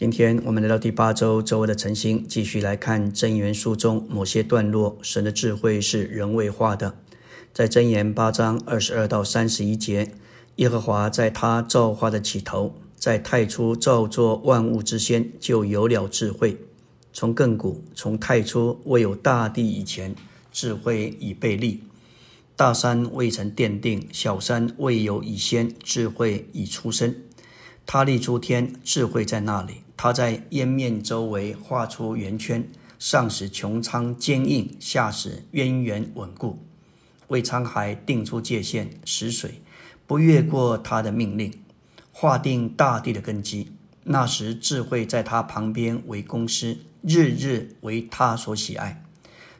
今天我们来到第八周周二的晨星，继续来看真言书中某些段落。神的智慧是人为化的，在真言八章二十二到三十一节，耶和华在他造化的起头，在太初造作万物之先，就有了智慧。从亘古，从太初未有大地以前，智慧已被立。大山未曾奠定，小山未有以先，智慧已出生。他立诸天，智慧在那里。他在烟面周围画出圆圈，上使穹苍坚硬，下使渊源稳固，为沧海定出界限，使水不越过他的命令，划定大地的根基。那时智慧在他旁边为公司，日日为他所喜爱。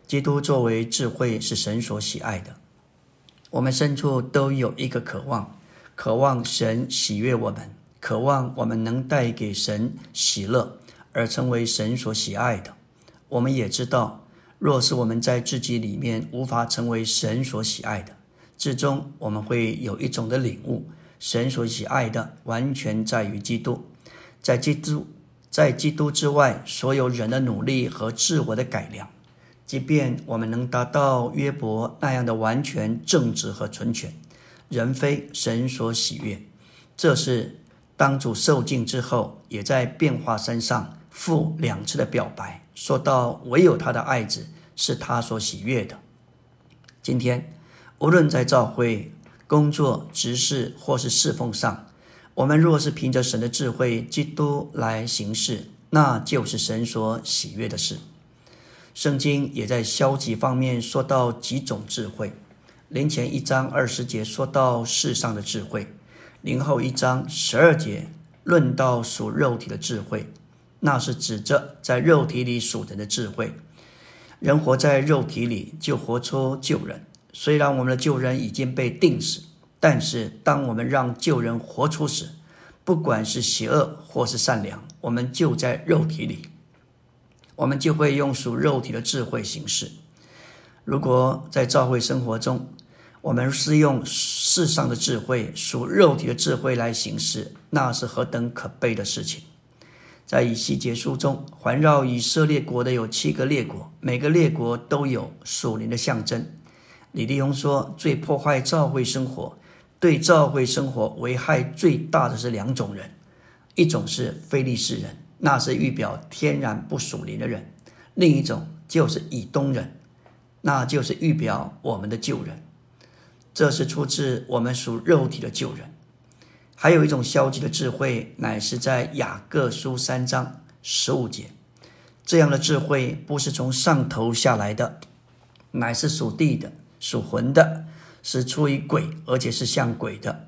基督作为智慧，是神所喜爱的。我们深处都有一个渴望，渴望神喜悦我们。渴望我们能带给神喜乐，而成为神所喜爱的。我们也知道，若是我们在自己里面无法成为神所喜爱的，最终我们会有一种的领悟：神所喜爱的完全在于基督，在基督，在基督之外，所有人的努力和自我的改良，即便我们能达到约伯那样的完全正直和纯全，仍非神所喜悦。这是。当主受尽之后，也在变化身上复两次的表白，说到唯有他的爱子是他所喜悦的。今天，无论在教会工作、执事或是侍奉上，我们若是凭着神的智慧、基督来行事，那就是神所喜悦的事。圣经也在消极方面说到几种智慧。临前一章二十节说到世上的智慧。零后一章十二节论到属肉体的智慧，那是指着在肉体里属人的智慧。人活在肉体里，就活出救人。虽然我们的救人已经被定死，但是当我们让救人活出时，不管是邪恶或是善良，我们就在肉体里，我们就会用属肉体的智慧行事。如果在教会生活中，我们是用世上的智慧、属肉体的智慧来行事，那是何等可悲的事情！在以西结书中，环绕以色列国的有七个列国，每个列国都有属灵的象征。李立宏说，最破坏教会生活、对教会生活危害最大的是两种人，一种是非利士人，那是预表天然不属灵的人；另一种就是以东人，那就是预表我们的旧人。这是出自我们属肉体的旧人，还有一种消极的智慧，乃是在雅各书三章十五节。这样的智慧不是从上头下来的，乃是属地的、属魂的，是出于鬼，而且是像鬼的。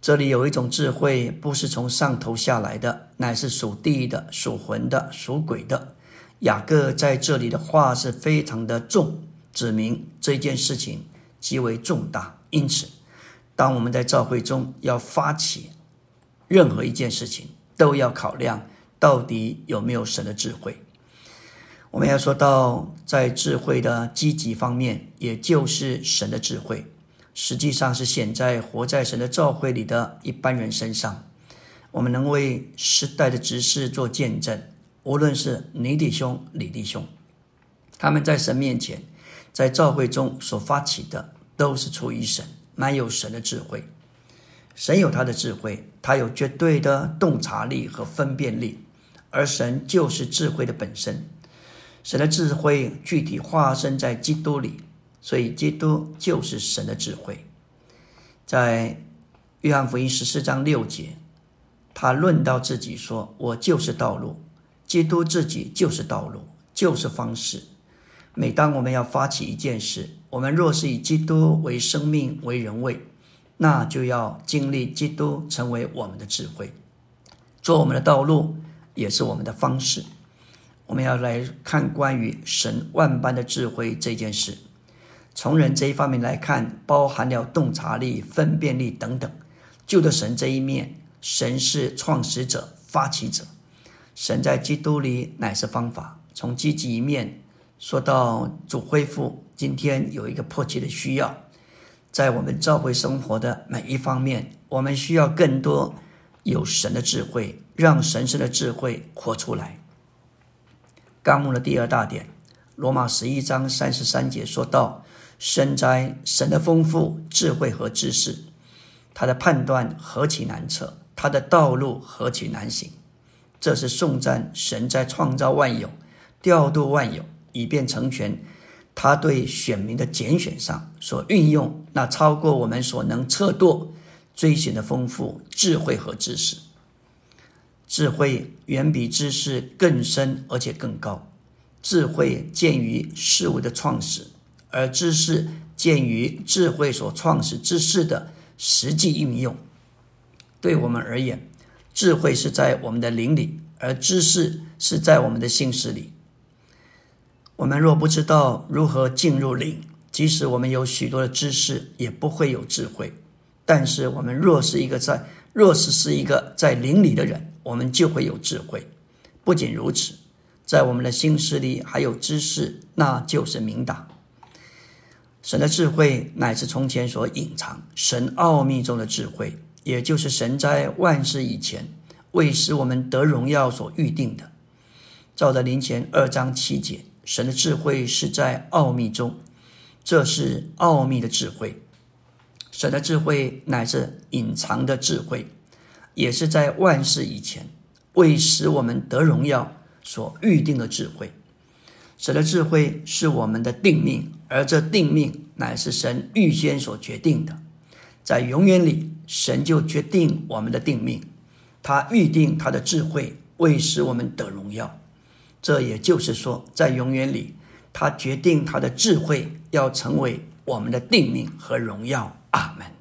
这里有一种智慧，不是从上头下来的，乃是属地的、属魂的、属鬼的。雅各在这里的话是非常的重，指明这件事情。极为重大，因此，当我们在教会中要发起任何一件事情，都要考量到底有没有神的智慧。我们要说到在智慧的积极方面，也就是神的智慧，实际上是显在活在神的教会里的一般人身上。我们能为时代的执事做见证，无论是尼弟兄、李弟兄，他们在神面前。在教会中所发起的都是出于神，满有神的智慧。神有他的智慧，他有绝对的洞察力和分辨力，而神就是智慧的本身。神的智慧具体化身在基督里，所以基督就是神的智慧。在约翰福音十四章六节，他论到自己说：“我就是道路。”基督自己就是道路，就是方式。每当我们要发起一件事，我们若是以基督为生命为人位，那就要经历基督成为我们的智慧，做我们的道路，也是我们的方式。我们要来看关于神万般的智慧这件事。从人这一方面来看，包含了洞察力、分辨力等等。就的神这一面，神是创始者、发起者，神在基督里乃是方法。从积极一面。说到主恢复，今天有一个迫切的需要，在我们教会生活的每一方面，我们需要更多有神的智慧，让神圣的智慧活出来。纲目的第二大点，罗马十一章三十三节说到：深哉，神的丰富智慧和知识，他的判断何其难测，他的道路何其难行。这是颂赞神在创造万有、调度万有，以便成全他对选民的拣选上所运用那超过我们所能测度、追寻的丰富智慧和知识。智慧远比知识更深，而且更高。智慧见于事物的创始，而知识见于智慧所创始之事的实际运用。对我们而言，智慧是在我们的灵里，而知识是在我们的心识里。我们若不知道如何进入灵，即使我们有许多的知识，也不会有智慧。但是我们若是一个在若是是一个在灵里的人，我们就会有智慧。不仅如此，在我们的心思里还有知识，那就是明达。神的智慧乃是从前所隐藏、神奥秘中的智慧，也就是神在万事以前为使我们得荣耀所预定的。照着林前二章七节，神的智慧是在奥秘中，这是奥秘的智慧。神的智慧乃是隐藏的智慧。也是在万事以前，为使我们得荣耀所预定的智慧。神的智慧是我们的定命，而这定命乃是神预先所决定的。在永远里，神就决定我们的定命，他预定他的智慧，为使我们得荣耀。这也就是说，在永远里，他决定他的智慧要成为我们的定命和荣耀。阿门。